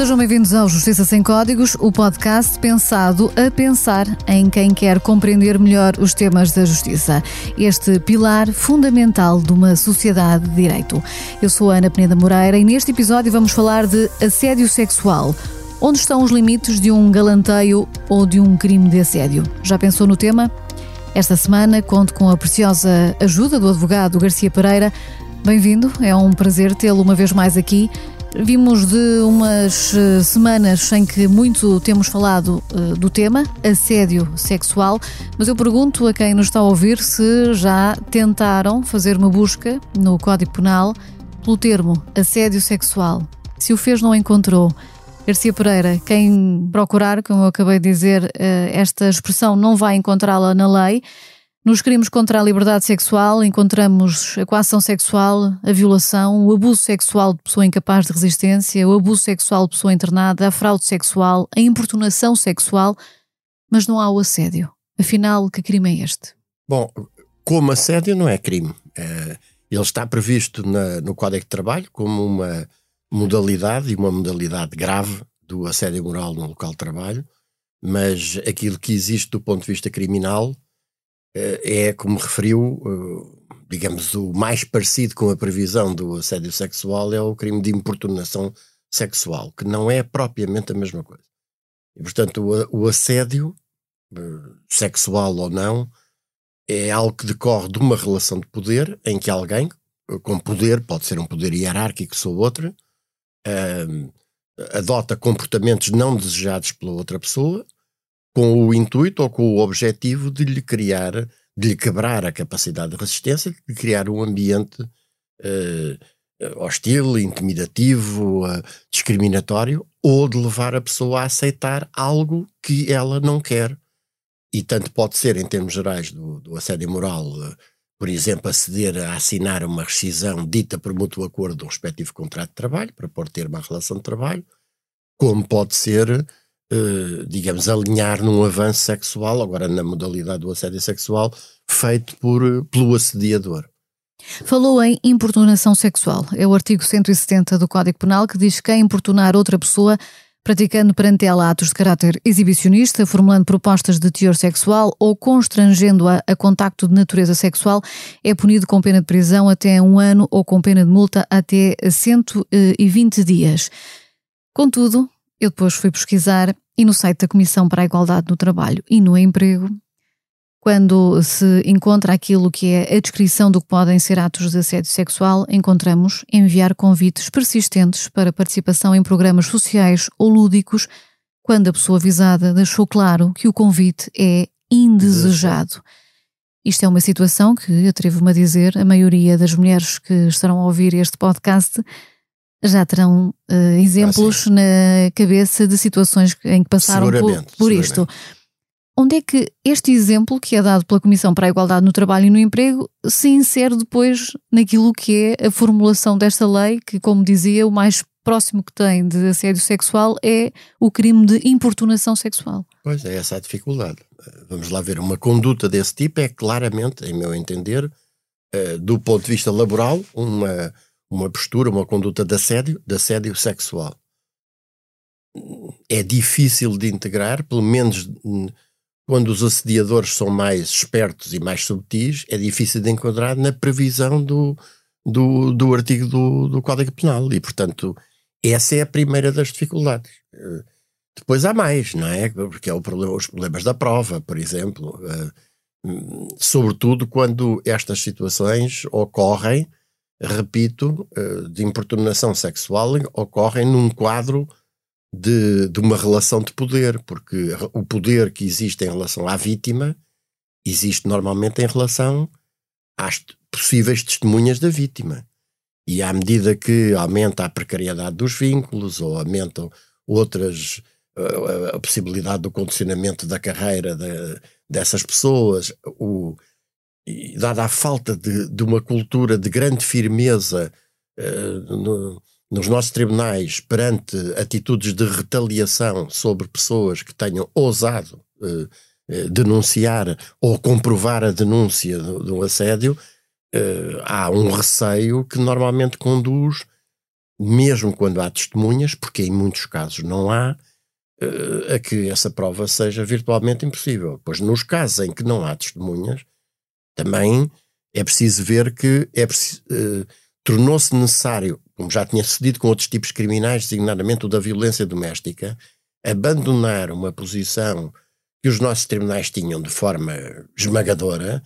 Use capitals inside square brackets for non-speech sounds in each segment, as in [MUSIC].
Sejam bem-vindos ao Justiça Sem Códigos, o podcast pensado a pensar em quem quer compreender melhor os temas da justiça. Este pilar fundamental de uma sociedade de direito. Eu sou a Ana Peneda Moreira e neste episódio vamos falar de assédio sexual. Onde estão os limites de um galanteio ou de um crime de assédio? Já pensou no tema? Esta semana conto com a preciosa ajuda do advogado Garcia Pereira. Bem-vindo, é um prazer tê-lo uma vez mais aqui. Vimos de umas eh, semanas em que muito temos falado uh, do tema, assédio sexual, mas eu pergunto a quem nos está a ouvir se já tentaram fazer uma busca no Código Penal pelo termo assédio sexual. Se o fez, não encontrou. Garcia Pereira, quem procurar, como eu acabei de dizer, uh, esta expressão não vai encontrá-la na lei. Nos crimes contra a liberdade sexual encontramos a coação sexual, a violação, o abuso sexual de pessoa incapaz de resistência, o abuso sexual de pessoa internada, a fraude sexual, a importunação sexual, mas não há o assédio. Afinal, que crime é este? Bom, como assédio não é crime. É, ele está previsto no Código de Trabalho como uma modalidade e uma modalidade grave do assédio moral no local de trabalho, mas aquilo que existe do ponto de vista criminal é, como referiu, eh, digamos, o mais parecido com a previsão do assédio sexual é o crime de importunação sexual, que não é propriamente a mesma coisa. E, portanto, o, assédio, eh, sexual ou não, é algo que decorre de uma relação de poder em que alguém com poder, pode ser um poder hierárquico ou outro, adota comportamentos não desejados pela outra pessoa com o intuito ou com o objetivo de lhe criar, de lhe quebrar a capacidade de resistência, de criar um ambiente uh, hostil, intimidativo, uh, discriminatório, ou de levar a pessoa a aceitar algo que ela não quer. E tanto pode ser, em termos gerais, do, do assédio moral, uh, por exemplo, aceder a assinar uma rescisão dita por mútuo acordo um respectivo contrato de trabalho, para pôr termo à relação de trabalho, como pode ser eh, digamos, alinhar num avanço sexual, agora na modalidade do assédio sexual, feito por, eh, pelo assediador. Falou em importunação sexual. É o artigo 170 do Código Penal que diz que é importunar outra pessoa praticando perante ela atos de caráter exibicionista, formulando propostas de teor sexual ou constrangendo-a a contacto de natureza sexual, é punido com pena de prisão até um ano ou com pena de multa até 120 dias. Contudo, eu depois fui pesquisar e no site da Comissão para a Igualdade no Trabalho e no Emprego, quando se encontra aquilo que é a descrição do que podem ser atos de assédio sexual, encontramos enviar convites persistentes para participação em programas sociais ou lúdicos, quando a pessoa avisada deixou claro que o convite é indesejado. Isto é uma situação que, atrevo-me a dizer, a maioria das mulheres que estarão a ouvir este podcast já terão uh, exemplos ah, na cabeça de situações em que passaram por, por isto. Onde é que este exemplo, que é dado pela Comissão para a Igualdade no Trabalho e no Emprego, se insere depois naquilo que é a formulação desta lei, que, como dizia, o mais próximo que tem de assédio sexual é o crime de importunação sexual? Pois é, essa é a dificuldade. Vamos lá ver, uma conduta desse tipo é claramente, em meu entender, eh, do ponto de vista laboral, uma uma postura, uma conduta de assédio, de assédio sexual. É difícil de integrar, pelo menos quando os assediadores são mais espertos e mais subtis, é difícil de enquadrar na previsão do, do, do artigo do, do Código Penal. E, portanto, essa é a primeira das dificuldades. Depois há mais, não é? Porque é problema, os problemas da prova, por exemplo. Sobretudo quando estas situações ocorrem repito, eh, de importunação sexual ocorrem num quadro de, de uma relação de poder, porque o poder que existe em relação à vítima existe normalmente em relação às possíveis testemunhas da vítima. E à medida que aumenta a precariedade dos vínculos ou aumentam outras a, a possibilidade do condicionamento da carreira de, dessas pessoas, o, e dada a falta de, de uma cultura de grande firmeza uh, no, nos nossos tribunais perante atitudes de retaliação sobre pessoas que tenham ousado uh, uh, denunciar ou comprovar a denúncia do, do assédio, há um receio que normalmente conduz mesmo quando há testemunhas, porque em muitos casos não há, uh, a que essa prova seja virtualmente impossível. Pois nos casos em que não há testemunhas, também é preciso ver que é uh, tornou-se necessário, como já tinha sucedido com outros tipos criminais, designadamente o da violência doméstica, abandonar uma posição que os nossos tribunais tinham de forma esmagadora,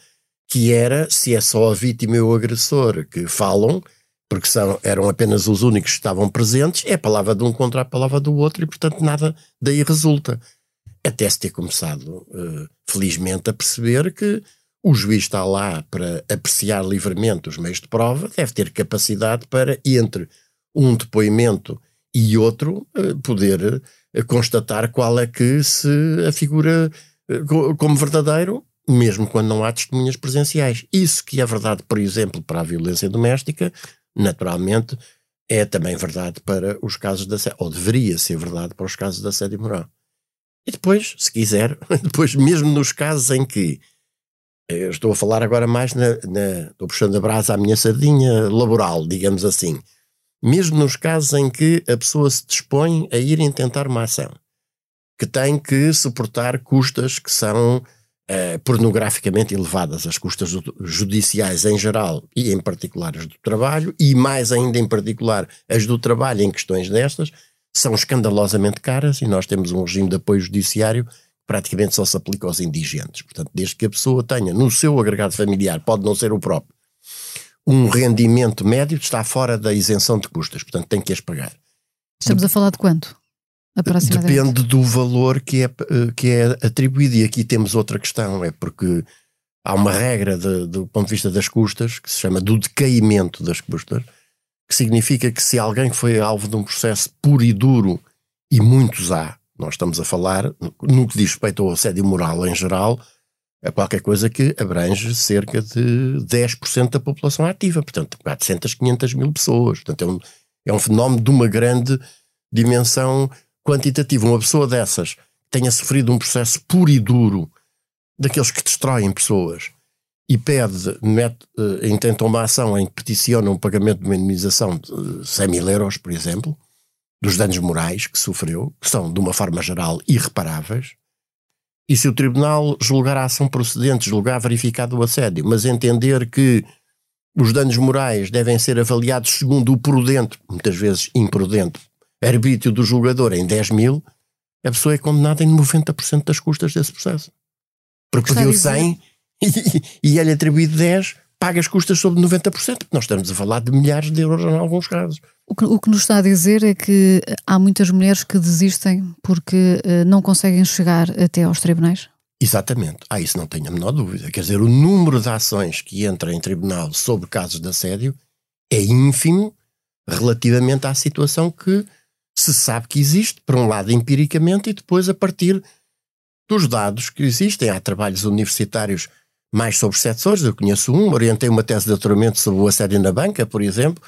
que era se é só a vítima e o agressor que falam, porque são, eram apenas os únicos que estavam presentes, é a palavra de um contra a palavra do outro e, portanto, nada daí resulta. Até se ter começado, uh, felizmente, a perceber que o juiz está lá para apreciar livremente os meios de prova, deve ter capacidade para, entre um depoimento e outro, uh, poder uh, constatar qual é que se a figura como verdadeiro mesmo quando não há testemunhas presenciais. Isso que é verdade, por exemplo, para a violência doméstica, naturalmente é também verdade para os casos da ou deveria ser verdade para os casos da assédio moral. E depois, se quiser, [LAUGHS] depois mesmo nos casos em que eu estou a falar agora mais na, na estou puxando a brasa à minha sardinha laboral, digamos assim. Mesmo nos casos em que a pessoa se dispõe a ir tentar uma ação, que tem que suportar custas que são uh, pornograficamente elevadas, as custas judiciais em geral e em particular as do trabalho, e mais ainda em particular as do trabalho em questões destas, são escandalosamente caras e nós temos um regime de apoio judiciário praticamente só se aplica aos indigentes. Portanto, desde que a pessoa tenha no seu agregado familiar, pode não ser o próprio, um rendimento médio, está fora da isenção de custas, portanto tem que as pagar. Estamos de... a falar de quanto? Depende do valor que é, que é atribuído. E aqui temos outra questão, é porque há uma regra de, do ponto de vista das custas, que se chama do decaimento das custas, que significa que se alguém foi alvo de um processo puro e duro, e muitos há, nós estamos a falar, no que diz respeito ao assédio moral em geral, é qualquer coisa que abrange cerca de 10% da população ativa, portanto 400, 500 mil pessoas. Portanto é um, é um fenómeno de uma grande dimensão quantitativo, uma pessoa dessas tenha sofrido um processo puro e duro, daqueles que destroem pessoas, e pede, mete, uh, intenta uma ação em que peticiona um pagamento de uma indemnização de 100 mil euros, por exemplo, dos danos morais que sofreu, que são, de uma forma geral, irreparáveis, e se o tribunal julgar a ação procedente, julgar verificado o assédio, mas entender que os danos morais devem ser avaliados segundo o prudente, muitas vezes imprudente, arbítrio do julgador em 10 mil, a pessoa é condenada em 90% das custas desse processo. Porque pediu 100 [LAUGHS] e, e é-lhe atribuído 10, paga as custas sobre 90%, porque nós estamos a falar de milhares de euros em alguns casos. O que, o que nos está a dizer é que há muitas mulheres que desistem porque uh, não conseguem chegar até aos tribunais? Exatamente. Ah, isso não tenho a menor dúvida. Quer dizer, o número de ações que entra em tribunal sobre casos de assédio é ínfimo relativamente à situação que se sabe que existe, por um lado empiricamente, e depois a partir dos dados que existem. Há trabalhos universitários mais sobre setores, eu conheço um, orientei uma tese de doutoramento sobre o assédio na banca, por exemplo.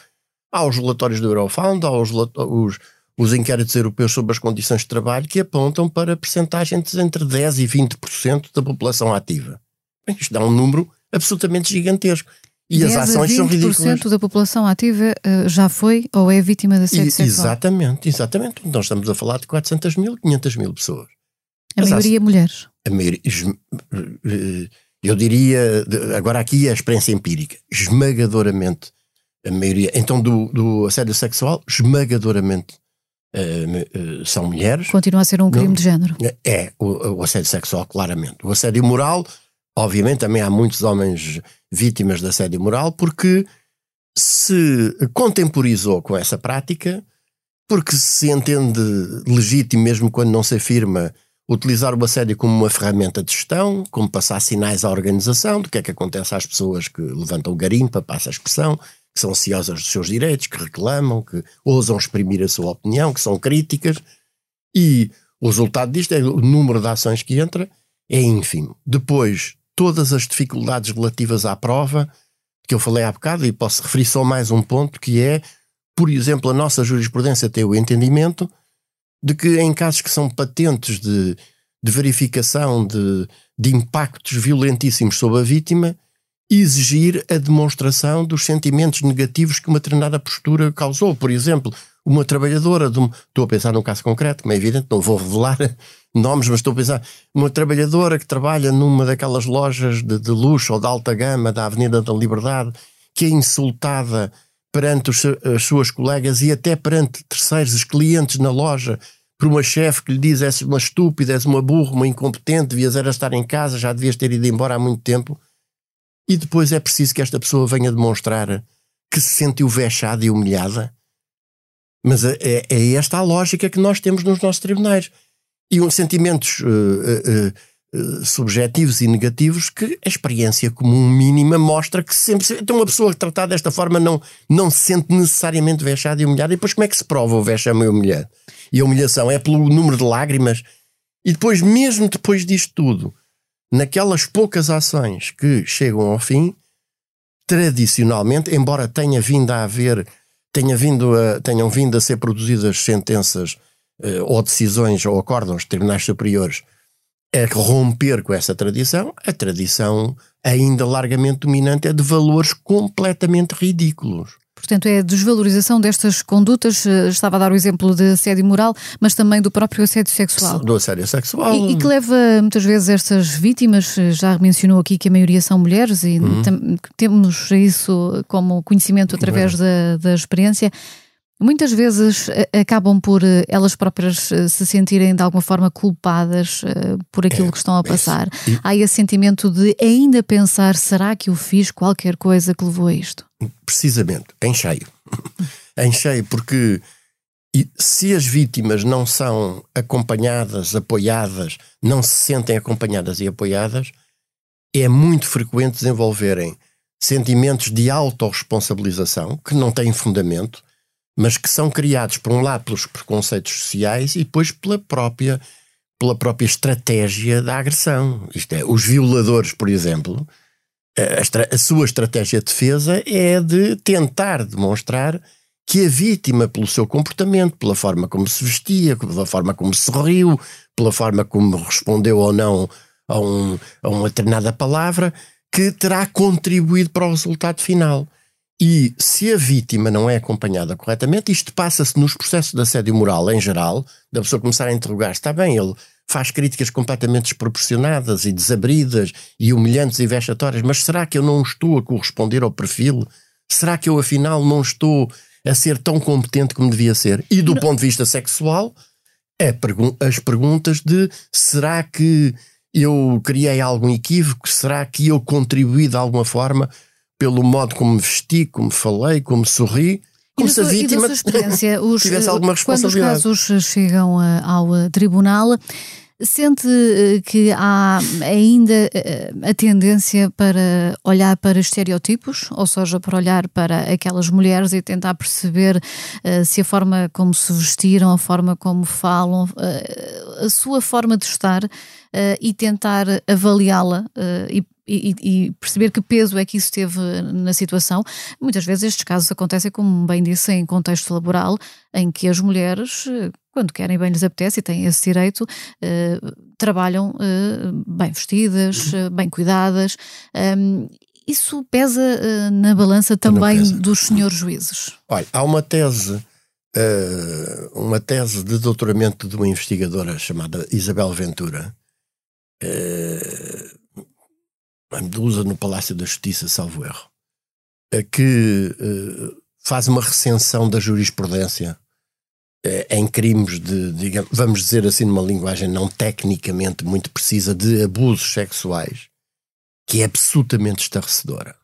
Há os relatórios do Eurofound, há os, os, os inquéritos europeus sobre as condições de trabalho que apontam para percentagens entre 10% e 20% da população ativa. Isto dá um número absolutamente gigantesco. E as ações são ridículas. da população ativa uh, já foi ou é vítima de assédio sexual. Exatamente, exatamente. Nós estamos a falar de 400 mil, 500 mil pessoas. A as maioria mulheres. A maioria, eh, eu diria, agora aqui é a experiência empírica, esmagadoramente a maioria, então do, do assédio sexual, esmagadoramente uh, uh, são mulheres. Continua a ser um crime Não, de género. É, o, o assédio sexual, claramente. O assédio moral, obviamente também há muitos homens vítimas de assédio moral, porque se contemporizou com essa prática, porque se entende legítimo, mesmo quando não se afirma, utilizar o assédio como uma ferramenta de gestão, como passar sinais à organização do que é que acontece às pessoas que levantam o garimpa, passa a expressão, que são ansiosas dos seus direitos, que reclamam, que ousam exprimir a sua opinião, que são críticas, e o resultado disto é o número de ações que entra é ínfimo. Depois, todas as dificuldades relativas à prova que eu falei há bocado, e posso referir só mais um ponto, que é, por exemplo, a nossa jurisprudência tem o entendimento de que em casos que são patentes de, de verificação de, de impactos violentíssimos sobre a vítima, exigir a demonstração dos sentimentos negativos que uma determinada postura causou. Por exemplo, uma trabalhadora, de estou a pensar num caso concreto, como é evidente, não vou revelar [LAUGHS] nomes, mas estou a pensar, uma trabalhadora que trabalha numa daquelas lojas de, de luxo ou de alta gama da Avenida da Liberdade, que é insultada perante os, as suas colegas e até perante terceiros, os clientes na loja, por uma chefe que lhe diz és uma estúpida, és uma burra, uma incompetente, devias era estar em casa, já devias ter ido embora há muito tempo. E depois é preciso que esta pessoa venha demonstrar que se sentiu vexada e humilhada. Mas é, é, é esta a lógica que nós temos nos nossos tribunais. E uns sentimentos uh, uh, uh, subjetivos e negativos que a experiência comum mínima mostra que sempre. Então, uma pessoa tratada desta forma não, não se sente necessariamente vexada e humilhada. E depois, como é que se prova o vexame e humilhar? E a humilhação é pelo número de lágrimas. E depois, mesmo depois disto tudo, naquelas poucas ações que chegam ao fim, tradicionalmente, embora tenha vindo a haver, tenha vindo a, tenham vindo a ser produzidas sentenças uh, ou decisões ou acórdãos de tribunais superiores a romper com essa tradição, a tradição ainda largamente dominante é de valores completamente ridículos. Portanto, é a desvalorização destas condutas. Eh, estava a dar o exemplo de assédio moral, mas também do próprio assédio sexual. Do assédio sexual. E, e que leva muitas vezes estas vítimas, eh, já mencionou aqui que a maioria são mulheres e uhum. temos isso como conhecimento através da, da experiência Muitas vezes eh, acabam por eh, elas próprias eh, se sentirem de alguma forma culpadas por aquilo é, que estão a passar. E... Há esse sentimento de ainda pensar: será que eu fiz qualquer coisa que levou a isto? Precisamente, em cheio. [LAUGHS] em cheio, porque se as vítimas não são acompanhadas, apoiadas, não se sentem acompanhadas e apoiadas, é muito frequente desenvolverem sentimentos de autorresponsabilização que não têm fundamento mas que são criados, por um lado, pelos preconceitos sociais e depois pela própria, pela própria estratégia da agressão. Isto é, os violadores, por exemplo, a, a sua estratégia de defesa é de tentar demonstrar que a vítima, pelo seu comportamento, pela forma como se vestia, pela forma como sorriu, pela forma como respondeu ou não a, um, a uma determinada palavra, que terá contribuído para o resultado final. E se a vítima não é acompanhada corretamente, isto passa-se nos processos de assédio moral em geral, da pessoa começar a interrogar, está bem, ele faz críticas completamente desproporcionadas e desabridas e humilhantes e vexatórias, mas será que eu não estou a corresponder ao perfil? Será que eu afinal não estou a ser tão competente como devia ser? E do não. ponto de vista sexual, pergun as perguntas de será que eu criei algum equívoco? Será que eu contribuí de alguma forma pelo modo como me vesti, como falei, como sorri, como se a vítima [LAUGHS] os, tivesse alguma responsabilidade. Quando os casos chegam uh, ao uh, tribunal, sente que há ainda a tendência para olhar para estereótipos, ou seja, para olhar para aquelas mulheres e tentar perceber se a forma como se vestiram, a forma como falam, a sua forma de estar e tentar avaliá-la e e, e, perceber que peso é que isso teve na situação. Muitas vezes estes casos acontecem, como bem disse, em contexto laboral, em que as mulheres, quando querem bem lhes apetece e têm esse direito, eh, trabalham eh, bem vestidas, uhum. bem cuidadas. Um, isso pesa uh, na balança também dos senhores juízes? Olha, há uma tese, uh, uma tese de doutoramento de uma investigadora chamada Isabel Ventura, a Medusa no Palácio da Justiça, salvo erro, que uh, faz uma recensão da jurisprudência uh, em crimes de, digamos, vamos dizer assim, numa linguagem não tecnicamente muito precisa, de abusos sexuais, que é absolutamente estarrecedora.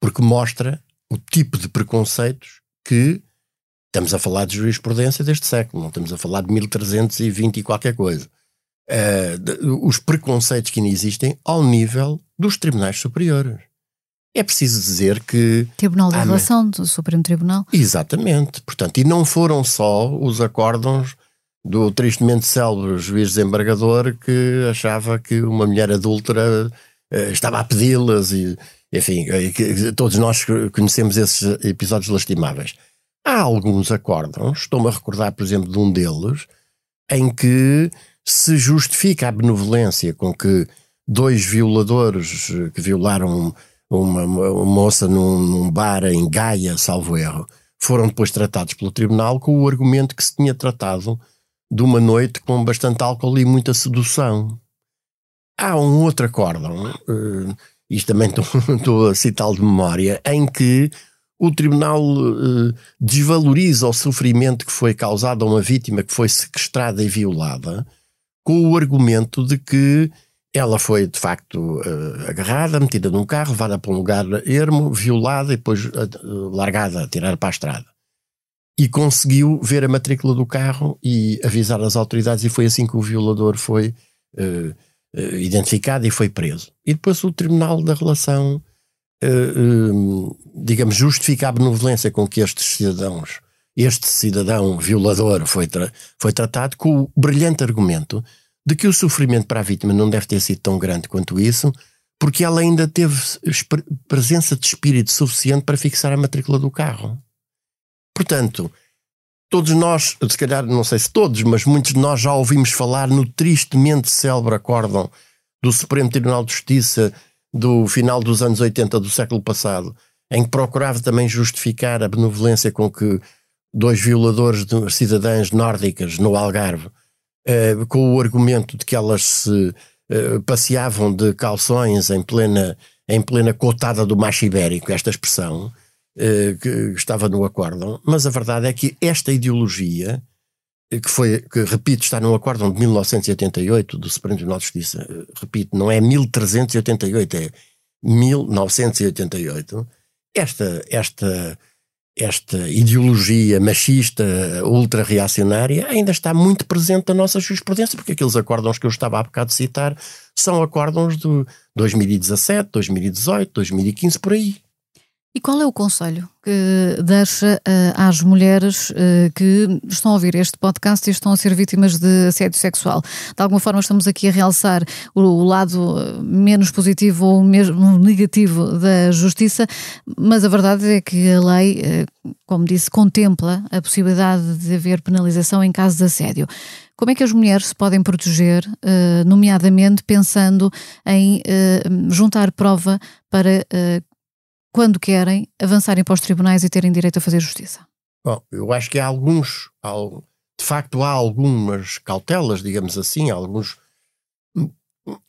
Porque mostra o tipo de preconceitos que estamos a falar de jurisprudência deste século, não estamos a falar de 1320 e qualquer coisa uh, os preconceitos que ainda existem ao nível dos tribunais superiores. É preciso dizer que. Tribunal da Relação do Supremo Tribunal. Exatamente. Portanto, e não foram só os acórdãos do tristemente célebre juiz desembargador que achava que uma mulher adúltera uh, estava a pedi-las e, enfim, que, todos nós conhecemos esses episódios lastimáveis. Há alguns acórdãos, estou-me a recordar, por exemplo, de um deles, em que se justifica a benevolência com que dois violadores que violaram uma, uma moça num, num bar em Gaia, salvo erro, foram depois tratados pelo tribunal com o argumento que se tinha tratado de uma noite com bastante álcool e muita sedução. Há um outro acórdão, uh, isto também [LAUGHS] estou a citá-lo de memória, em que o tribunal uh, desvaloriza o sofrimento que foi causado a uma vítima que foi sequestrada e violada, com o argumento de que ela foi de facto uh, agarrada, metida num carro, levada para um lugar ermo, violada e depois uh, largada, tirada para a estrada. E conseguiu ver a matrícula do carro e avisar as autoridades, e foi assim que o violador foi uh, identificado e foi preso. E depois o Tribunal da Relação, digamos, justifica a benevolência com que estes cidadãos, este cidadão violador foi, tra foi tratado com o brilhante argumento de que o sofrimento para a vítima não deve ter sido tão grande quanto isso, porque ela ainda teve presença de espírito suficiente para fixar a matrícula do carro. Portanto, todos nós, se calhar não sei se todos, mas muitos de nós já ouvimos falar no tristemente célebre acórdão do Supremo Tribunal de Justiça do final dos anos 80 do século passado, em que procurava também justificar a benevolência com que dois violadores de cidadãs nórdicas no Algarve uh, com o argumento de que elas se uh, passeavam de calções em plena, em plena cotada do macho ibérico, esta expressão, uh, que estava no acórdão, mas a verdade é que esta ideologia, que foi, que repito, está no acórdão de 1988 do Supremo Tribunal de Justiça, repito, não é 1388, é 1988, esta, esta esta ideologia machista, ultra-reacionária, ainda está muito presente na nossa jurisprudência, porque aqueles acórdãos que eu estava há bocado de citar são acórdãos de 2017, 2018, 2015, por aí. E qual é o conselho que deixa uh, às mulheres uh, que estão a ouvir este podcast e estão a ser vítimas de assédio sexual? De alguma forma estamos aqui a realçar o, o lado eh, menos positivo ou mesmo negativo da justiça, mas a verdade é que a lei, uh, como disse, contempla a possibilidade de haver penalização em caso de assédio. Como é que as mulheres se podem proteger, nomeadamente pensando em juntar prova para quando querem, avançarem para os tribunais e terem direito a fazer justiça? Bom, eu acho que há alguns, há, de facto há algumas cautelas, digamos assim, alguns,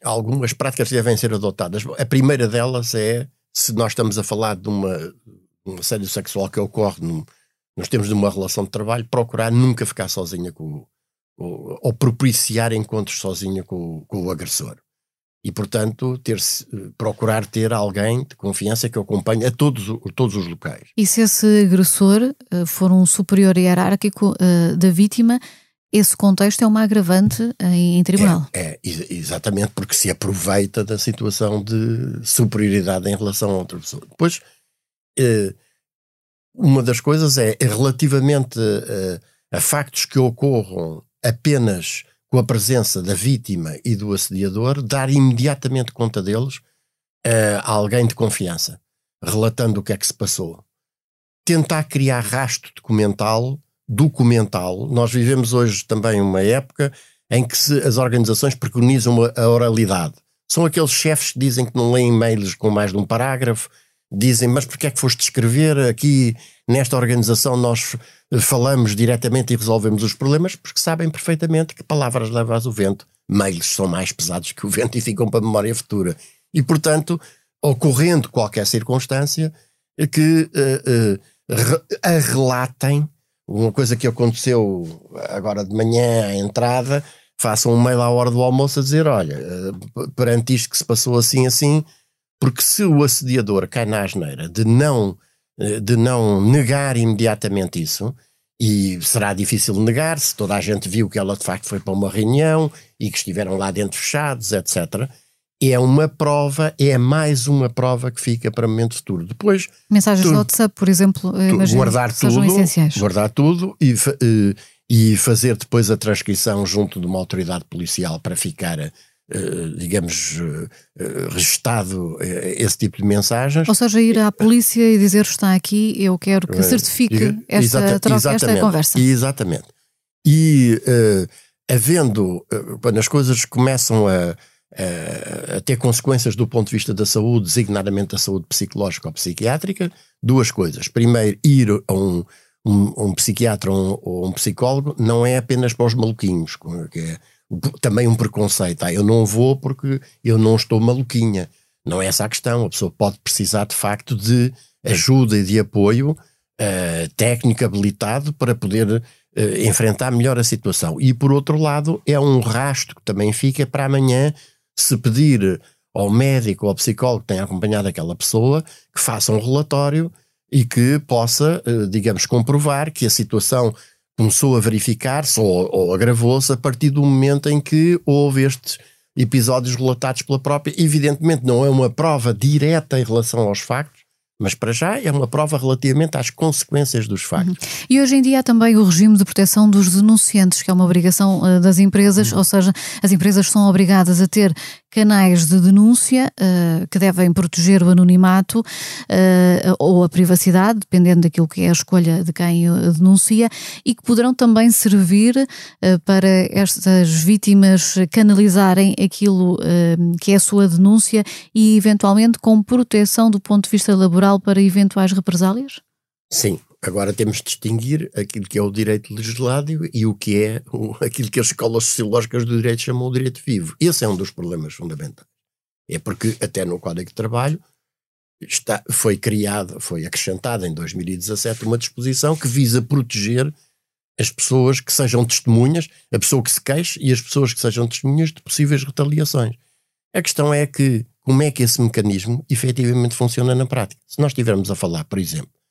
algumas práticas que devem ser adotadas. A primeira delas é, se nós estamos a falar de uma, um assédio sexual que ocorre num, nos termos de uma relação de trabalho, procurar nunca ficar sozinha com, ou, ou propiciar encontros sozinha com, com o agressor e, portanto, ter procurar ter alguém de confiança que acompanhe a todos, todos os locais. E se esse agressor uh, for um superior hierárquico uh, da vítima, esse contexto é uma agravante em, em tribunal. É, é, exatamente, porque se aproveita da situação de superioridade em relação a outra pessoa. Depois, uh, uma das coisas é, relativamente a factos que ocorram apenas com a presença da vítima e do assediador, dar imediatamente conta deles uh, a alguém de confiança, relatando o que é que se passou. Tentar criar rastro documental, documental. Nós vivemos hoje também uma época em que se, as organizações preconizam a oralidade. São aqueles chefes que dizem que não leem e-mails com mais de um parágrafo, dizem, mas porquê é que foste escrever aqui nesta organização nós falamos diretamente e resolvemos os problemas porque sabem perfeitamente que palavras levas o vento, mails são mais pesados que o vento e ficam para a memória futura. E, portanto, ocorrendo qualquer circunstância, que uh, uh, a relatem, uma coisa que aconteceu agora de manhã à entrada, façam um mail à hora do almoço a dizer, olha, perante isto que se passou assim, assim, porque se o assediador cai na asneira de não eh, de não negar imediatamente isso, e será difícil negar se toda a gente viu que ela de facto foi para uma reunião e que estiveram lá dentro fechados, etc. É uma prova, é mais uma prova que fica para o momento futuro. Depois. Mensagens do WhatsApp, por exemplo, guardar tudo, essenciais. Guardar tudo e, e, e fazer depois a transcrição junto de uma autoridade policial para ficar eh, digamos, uh, registado esse tipo de mensagens. Ou seja, ir à polícia e dizer está aqui, eu quero que certifique esta Exata, troca, esta conversa. Exatamente. E havendo, quando as coisas começam a, a ter consequências do ponto de vista da saúde, designadamente da saúde psicológica ou psiquiátrica, duas coisas. Primeiro, ir a um, um, um psiquiatra ou um, um, psicólogo não é apenas para os maluquinhos, que é também um preconceito. Ah, eu não vou porque eu não estou maluquinha. Não é essa a questão. A pessoa pode precisar de facto de ajuda e de apoio uh, técnico habilitado para poder uh, enfrentar melhor a situação. E por outro lado, é um rasto que também fica para amanhã se pedir ao médico ou ao psicólogo que tenha acompanhado aquela pessoa que faça um relatório e que possa, uh, digamos, comprovar que a situação começou a verificar-se ou, ou agravou-se a partir do momento em que houve estes episódios relatados pela própria. Evidentemente, não é uma prova direta em relação aos factos, mas para já é uma prova relativamente às consequências dos factos. Uhum. E hoje em dia há também o regime de proteção dos denunciantes, que é uma obrigação uh, das empresas, uhum. ou seja, as empresas são obrigadas a ter canais de denúncia uh, que devem proteger o anonimato uh, ou a privacidade, dependendo daquilo que é a escolha de quem denuncia, e que poderão também servir uh, para estas vítimas canalizarem aquilo que é a sua denúncia e, eventualmente, com proteção do ponto de vista laboral para eventuais represálias? Sim, Agora temos de distinguir aquilo que é o direito legislado e o que é o, aquilo que as escolas sociológicas do direito chamam de direito vivo. Esse é um dos problemas fundamentais. É porque até no Código de Trabalho está, foi criada, foi acrescentada em 2017 uma disposição que visa proteger as pessoas que sejam testemunhas, a pessoa que se queixe e as pessoas que sejam testemunhas de possíveis retaliações. A questão é que como é que esse mecanismo efetivamente funciona na prática. Se nós estivermos a falar, por exemplo,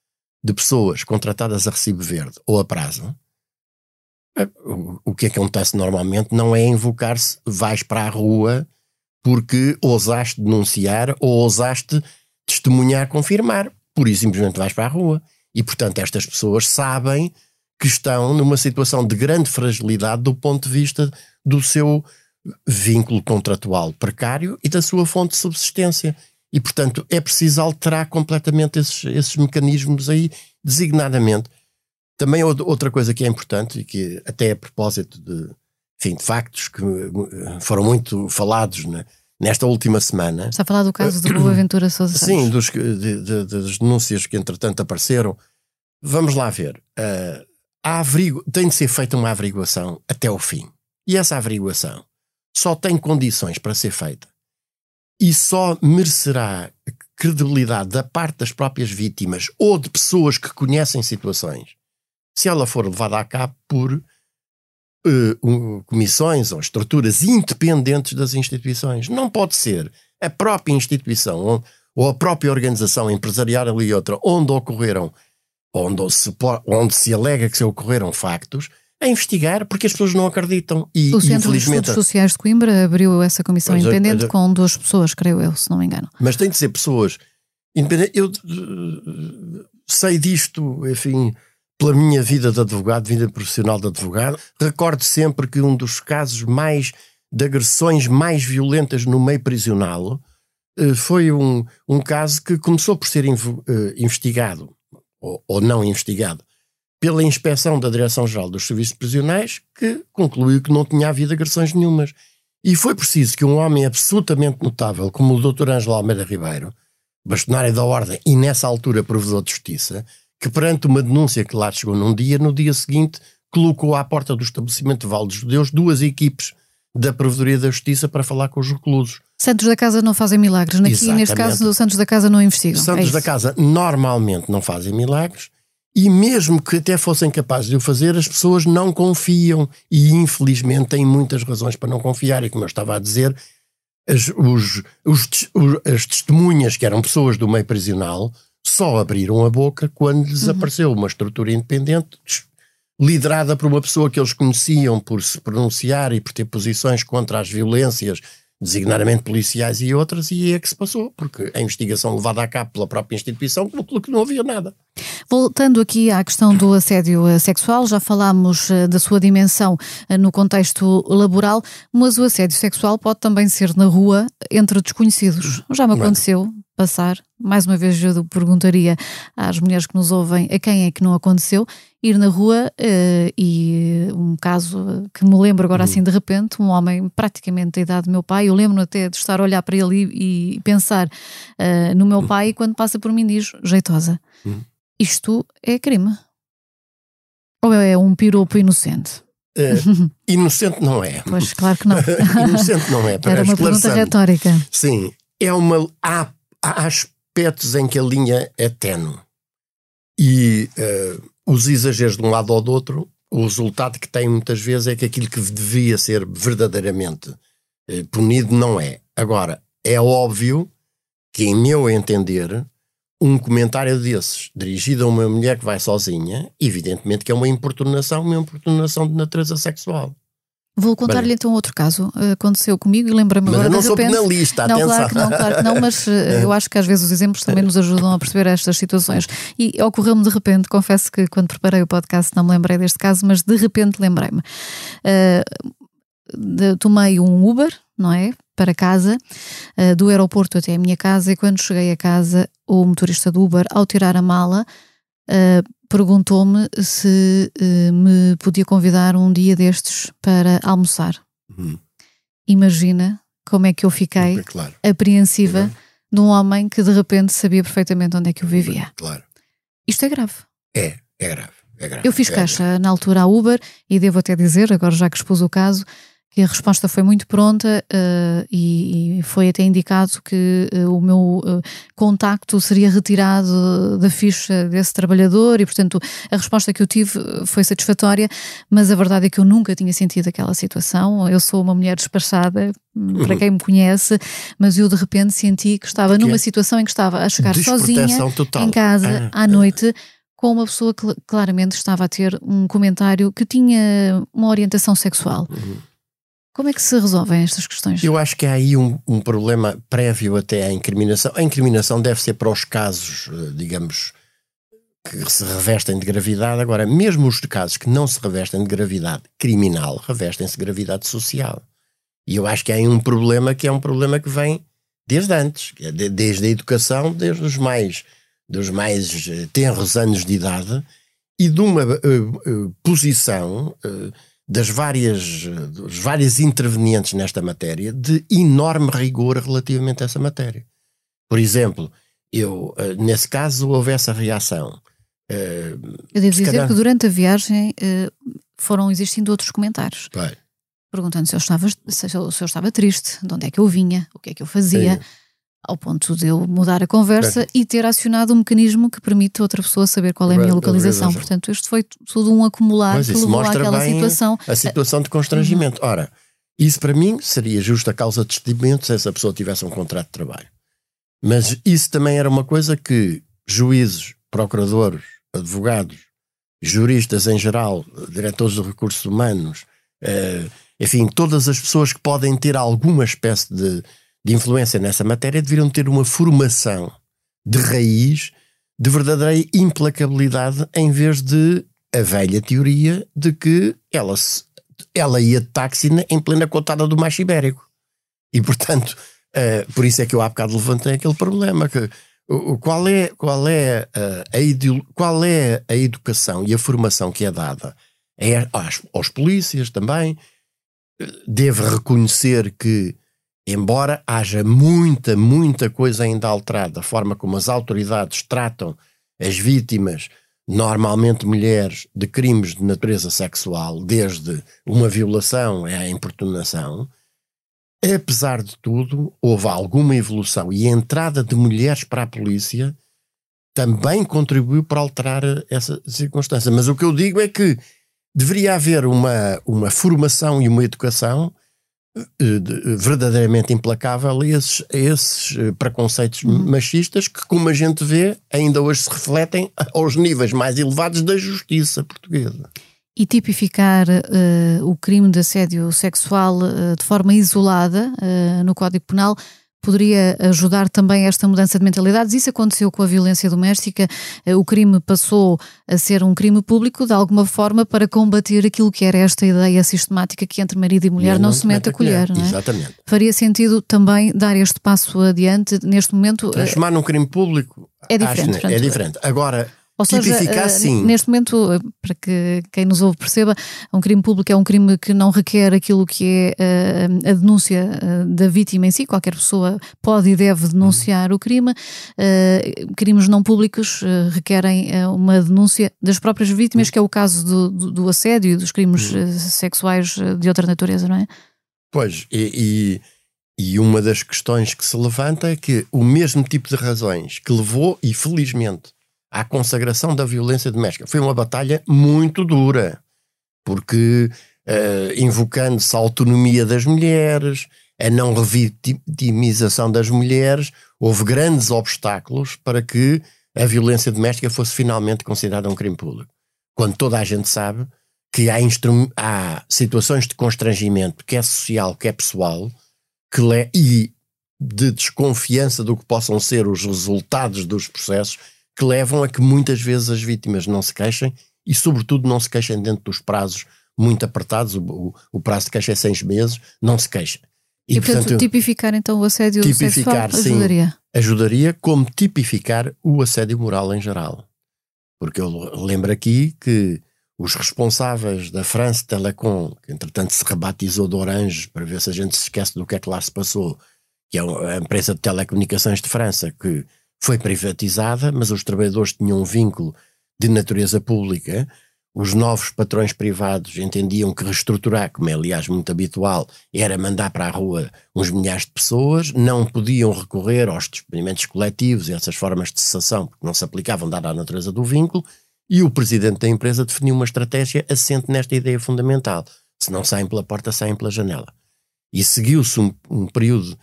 de pessoas contratadas a recibo verde ou a prazo, é, o que acontece normalmente não é invocar-se vais para a rua porque ousaste denunciar ou ousaste testemunhar, confirmar. Por isso simplesmente vais para a rua. E, portanto, estas pessoas sabem que estão numa situação de grande fragilidade do ponto de vista do seu vínculo contratual precário e da sua fonte de subsistência. E, portanto, é preciso alterar completamente esses, esses mecanismos aí, designadamente. Também outra coisa que é importante, e que até a propósito de, enfim, de factos que eh, foram muito falados né, nesta última semana. Está a falar do caso do Boaventura [CLEARS THROAT] Sousa Sim, dos, de, de, das denúncias que entretanto apareceram. Vamos lá ver. Uh, averigu... Tem de ser feita uma averiguação até o fim. E essa averiguação só tem condições para ser feita e só merecerá credibilidade da parte das próprias vítimas ou de pessoas que conhecem situações se ela for levada a cabo por uh, comissões ou estruturas independentes das instituições. Não pode ser a própria instituição ou, ou a própria organização empresarial ali outra onde ocorreram, onde se, onde se alega que se ocorreram factos, a investigar porque as pessoas não acreditam. E, o Centro de Estudos Sociais de Coimbra abriu essa comissão mas, independente com duas pessoas, creio eu, se não me engano. Mas tem de ser pessoas independentes. Eu uh, sei disto, enfim, pela minha vida de advogado, vida profissional de advogado. Recordo sempre que um dos casos mais de agressões mais violentas no meio prisional uh, foi um, um caso que começou por ser uh, investigado ou, ou não investigado pela inspeção da Direção-Geral dos Serviços Prisionais, que concluiu que não tinha havido agressões nenhumas. E foi preciso que um homem absolutamente notável, como o Dr. Ângelo Almeida Ribeiro, bastonário da Ordem e nessa altura provedor de Justiça, que perante uma denúncia que lá chegou num dia, no dia seguinte colocou à porta do estabelecimento de Val dos Judeus duas equipes da Provedoria da Justiça para falar com os reclusos. Santos da Casa não fazem milagres. Aqui, neste caso, os Santos da Casa não investigam. Santos é da Casa normalmente não fazem milagres e mesmo que até fossem capazes de o fazer, as pessoas não confiam e infelizmente têm muitas razões para não confiar. E como eu estava a dizer, as, os, os, as testemunhas, que eram pessoas do meio prisional, só abriram a boca quando lhes uhum. apareceu uma estrutura independente liderada por uma pessoa que eles conheciam por se pronunciar e por ter posições contra as violências designadamente policiais e outras, e é que se passou, porque a investigação levada a cabo pela própria instituição concluiu que não havia nada. Voltando aqui à questão do assédio eh, sexual, já falámos eh, da sua dimensão eh, no contexto laboral, mas o assédio sexual pode também ser na rua entre desconhecidos. Já me aconteceu passar, mais uma vez eu perguntaria às mulheres que nos ouvem a quem é que não aconteceu, ir na rua uh, e um caso que me lembro agora uhum. assim de repente, um homem praticamente da idade do meu pai, eu lembro-me até de estar a olhar para ele e, e pensar uh, no meu uhum. pai e quando passa por mim diz jeitosa. Uhum. Isto é crime. Ou é um piropo inocente? Uh, [LAUGHS] inocente não é. Pois, claro que não. [LAUGHS] inocente não é. [LAUGHS] Era uma pergunta retórica. Sim, é uma. Há, há aspectos em que a linha é tenue. E uh, os exageros de um lado ou do outro, o resultado que tem muitas vezes é que aquilo que devia ser verdadeiramente uh, punido não é. Agora, é óbvio que, em meu entender, um comentário desses, dirigido a uma mulher que vai sozinha, evidentemente que é uma importunação, uma importunação de natureza sexual. Vou contar-lhe então outro caso. Aconteceu comigo e lembra-me agora. Mas eu não sou repente... penalista, não, atenção. Claro que não, claro que não, mas eh, [LAUGHS] eu acho que às vezes os exemplos também nos ajudam a perceber estas situações. E ocorreu-me de repente, confesso que quando preparei o podcast não me lembrei deste caso, mas de repente lembrei-me. Uh, tomei um Uber, não é? Para casa, uh, do aeroporto até a minha casa, e quando cheguei a casa, o motorista do Uber, ao tirar a mala, uh, perguntou-me se uh, me podia convidar um dia destes para almoçar. Uhum. Imagina como é que eu fiquei é claro. apreensiva uhum. de um homem que de repente sabia perfeitamente onde é que eu vivia. Claro. Isto é grave. É, é grave. É grave. Eu fiz é caixa na altura à Uber e devo até dizer, agora já que expus o caso, que a resposta foi muito pronta uh, e, e, foi até indicado que uh, o meu uh, contacto seria retirado da ficha desse trabalhador e, portanto, a resposta que eu tive foi satisfatória, mas a verdade é que eu nunca tinha sentido aquela situação. Eu sou uma mulher despachada, hum, para quem me conhece, mas eu de repente senti que estava numa situação em que estava a chegar sozinha total. em casa ah, à noite. Com uma pessoa que claramente estava a ter um comentário que tinha uma orientação sexual. Uhum como é que se resolvem estas questões? Eu acho que há aí um, um, problema prévio até à incriminação. A incriminação deve ser para os casos, eh, digamos, que se revestem de gravidade. Agora, mesmo os casos que não se revestem de gravidade criminal, revestem-se de gravidade social. E eu acho que há aí um problema que é um problema que vem desde antes, é desde a educação, desde os mais, dos mais eh, tenros anos de idade, e de uma uh, uh, posição. Uh, das várias, dos vários intervenientes nesta matéria de enorme rigor relativamente a essa matéria. Por exemplo, eu, eh, nesse caso, houve essa reação. Eh, eu devo dizer calhar... que durante a viagem eh, foram existindo outros comentários. Vai. Perguntando se eu, estava, se eu, estava triste, de onde é que eu vinha, o que é que eu fazia. Sim ao ponto de eu mudar a conversa e ter acionado um mecanismo que permite outra pessoa saber qual é a minha localização. Portanto, isto foi tudo um acumular Mas que levou àquela situação. A situação de constrangimento. Uhum. Ora, isso para mim seria justa causa de despedimento se essa pessoa tivesse um contrato de trabalho. Mas isso também era uma coisa que juízes, procuradores, advogados, juristas em geral, diretores de recursos humanos, eh, enfim, todas as pessoas que podem ter alguma espécie de de influência nessa matéria deveriam ter uma formação de raiz de verdadeira implacabilidade em vez de a velha teoria de que ela, ela ia de táxi em plena cotada do macho ibérico. E, portanto, uh, [LAUGHS] por isso é que eu há bocado levantei aquele problema, que qual é, qual, é, uh, a qual é a educação e a formação que é dada é, aos, aos polícias também, deve reconhecer que embora haja muita, muita coisa ainda alterada, a forma como as autoridades tratam as vítimas, normalmente mulheres, de crimes de natureza sexual, desde uma violação à importunação, apesar de tudo, houve alguma evolução e a entrada de mulheres para a polícia também contribuiu para alterar essa circunstância. Mas o que eu digo é que deveria haver uma, uma formação e uma educação verdadeiramente implacável a esses, a esses eh, preconceitos uhum. machistas que, como a gente vê, ainda hoje se refletem aos níveis mais elevados da justiça portuguesa. E tipificar uh, o crime de assédio sexual uh, de forma isolada uh, no Código Penal poderia ajudar também esta mudança de mentalidades. Isso aconteceu com a violência doméstica. Eh, o crime passou a ser um crime público, de alguma forma, para combater aquilo que era esta ideia sistemática que entre marido e mulher não, não, se mete a colher. Não é? Exatamente. Faria sentido também dar este passo adiante neste momento. Eh, Transformar num crime público é diferente. Acho, é diferente. Agora ou seja, uh, sim. neste momento, eh, para que quem nos ouve perceba, um crime público é um crime que não requer aquilo que é uh, a denúncia da vítima em si. Qualquer pessoa pode e deve denunciar uhum. o crime. crimes não públicos requerem uma denúncia das próprias vítimas, uhum. que é o caso do, do, do assédio e dos crimes uhum. sexuais de outra natureza, não é? Pois, e, e, e uma das questões que se levanta é que o mesmo tipo de razões que levou, e felizmente, à consagração da violência doméstica. Foi uma batalha muito dura, porque uh, invocando-se a autonomia das mulheres, a não revitimização das mulheres, houve grandes obstáculos para que a violência doméstica fosse finalmente considerada um crime público. Quando toda a gente sabe que há, há situações de constrangimento, que é social, que é pessoal, que e de desconfiança do que possam ser os resultados dos processos, que levam a que muitas vezes as vítimas não se queixem e, sobretudo, não se queixem dentro dos prazos muito apertados. O, o prazo de queixa é seis meses, não se queixem. E, e portanto, portanto, tipificar então o assédio tipificar, sexual sim, ajudaria? Ajudaria, como tipificar o assédio moral em geral. Porque eu lembro aqui que os responsáveis da France Telecom, que entretanto se rebatizou de Orange, para ver se a gente se esquece do que é que lá se passou, que é a empresa de telecomunicações de França, que foi privatizada, mas os trabalhadores tinham um vínculo de natureza pública. Os novos patrões privados entendiam que reestruturar, como é aliás muito habitual, era mandar para a rua uns milhares de pessoas, não podiam recorrer aos despedimentos coletivos e essas formas de cessação, porque não se aplicavam, dada a natureza do vínculo, e o presidente da empresa definiu uma estratégia assente nesta ideia fundamental. Se não saem pela porta, saem pela janela. E seguiu-se um, um, período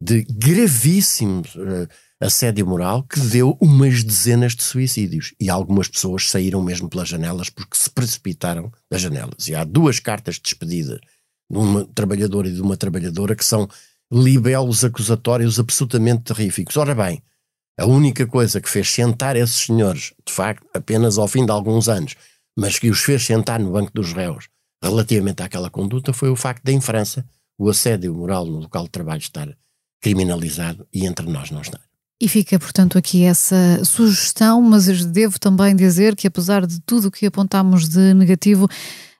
de gravíssimos uh, assédio moral que deu umas dezenas de suicídios e algumas pessoas saíram mesmo pelas janelas porque se precipitaram das janelas. E há duas cartas de despedida de um trabalhador e de uma trabalhadora que são libelos acusatórios absolutamente terríficos. Ora bem, a única coisa que fez sentar esses senhores, de facto, apenas ao fim de alguns anos, mas que os fez sentar no banco dos réus relativamente àquela conduta foi o facto de, em França, o assédio moral no local de trabalho estar criminalizado e entre nós não estar. E fica, portanto, aqui essa sugestão, mas devo também dizer que, apesar de tudo o que apontamos de negativo,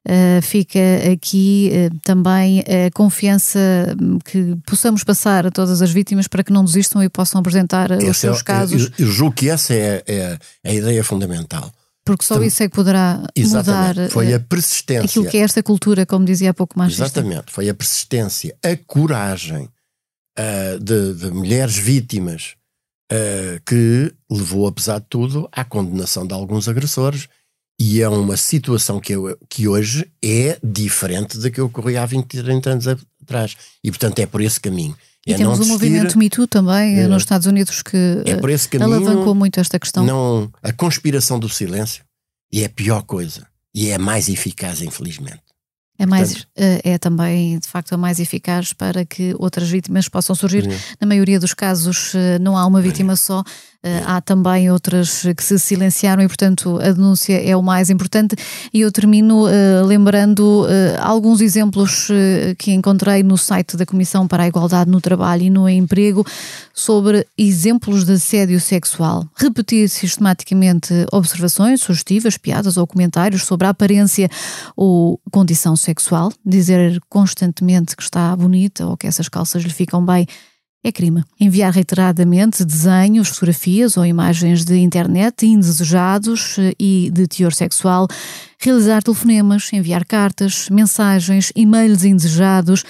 Uh, fica aqui uh, também a confiança hum, que possamos passar a todas as vítimas para que não desistam e possam apresentar Esse os seus é, casos. Eu, eu, julgo que essa é, é, é, a ideia fundamental. Porque só então, isso é que poderá mudar foi a persistência. aquilo que é esta cultura, como dizia há pouco mais. Exatamente, foi a persistência, a coragem uh, de, de mulheres vítimas uh, que levou, apesar de tudo, à condenação de alguns agressores. E é uma situação que, eu, que hoje é diferente da que ocorria há 20, 30 anos atrás. E, portanto, é por esse caminho. E é temos o um movimento Me Too também é, nos Estados Unidos que é por esse caminho, alavancou muito esta questão. Não, a conspiração do silêncio e é a pior coisa. E é a mais eficaz, infelizmente. É, mais, Portanto, eh, é também, de facto, a mais eficaz para que outras vítimas possam surgir. Sim. Na maioria dos casos, eh, não há uma vítima só, há também outras que se silenciaram e, portanto, a denúncia é o mais importante. E eu termino uh, lembrando uh, alguns exemplos que encontrei no site da Comissão para a Igualdade no Trabalho e no Emprego sobre exemplos de assédio sexual. Repetir sistematicamente observações sugestivas, piadas ou comentários sobre a aparência ou condição sexual, dizer constantemente que está bonita ou que essas calças lhe ficam bem é crime. Enviar reiteradamente desenhos, fotografias ou imagens de internet indesejados eh, e de teor sexual, realizar telefonemas, enviar cartas, mensagens, e-mails indesejados,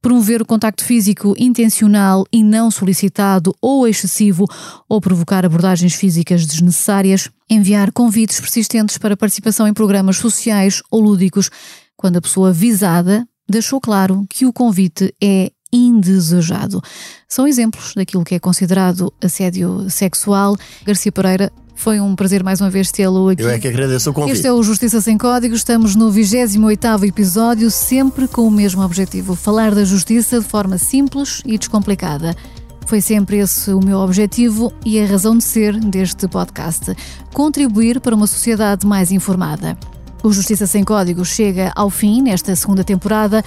promover o contacto físico intencional e não solicitado ou excessivo ou provocar abordagens físicas desnecessárias, enviar convites persistentes para participação em programas sociais ou lúdicos, quando a pessoa visada deixou claro que o convite é indesejado. São exemplos daquilo que é considerado assédio sexual. Garcia Pereira, foi um prazer mais uma vez tê-lo aqui. Eu é que agradeço o convite. Este é o Justiça Sem Código. Estamos no 28º episódio, sempre com o mesmo objetivo, falar da justiça de forma simples e descomplicada. Foi sempre esse o meu objetivo e a razão de ser deste podcast: contribuir para uma sociedade mais informada. O Justiça Sem Código chega ao fim nesta segunda temporada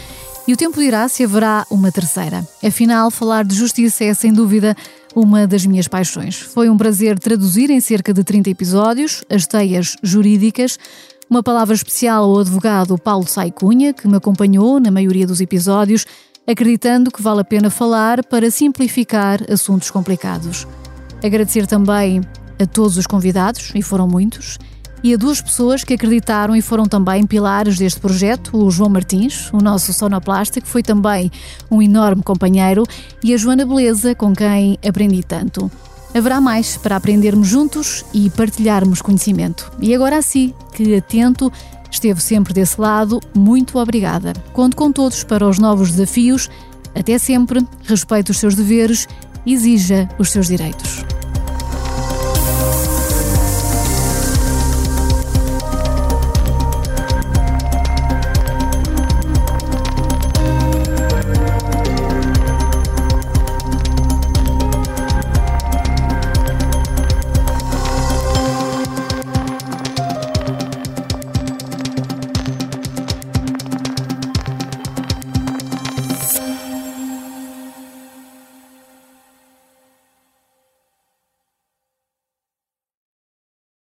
e o tempo dirá se haverá uma terceira. Afinal, falar de justiça é sem dúvida uma das minhas paixões. Foi um prazer traduzir em cerca de 30 episódios as teias jurídicas. Uma palavra especial ao advogado Paulo Saicunha, que me acompanhou na maioria dos episódios, acreditando que vale a pena falar para simplificar assuntos complicados. Agradecer também a todos os convidados, e foram muitos, e a duas pessoas que acreditaram e foram também pilares deste projeto, o João Martins, o nosso sonoplástico, foi também um enorme companheiro, e a Joana Beleza, com quem aprendi tanto. Haverá mais para aprendermos juntos e partilharmos conhecimento. E agora assim, que atento, esteve sempre desse lado, muito obrigada. Conto com todos para os novos desafios. Até sempre, respeite os seus deveres, exija os seus direitos.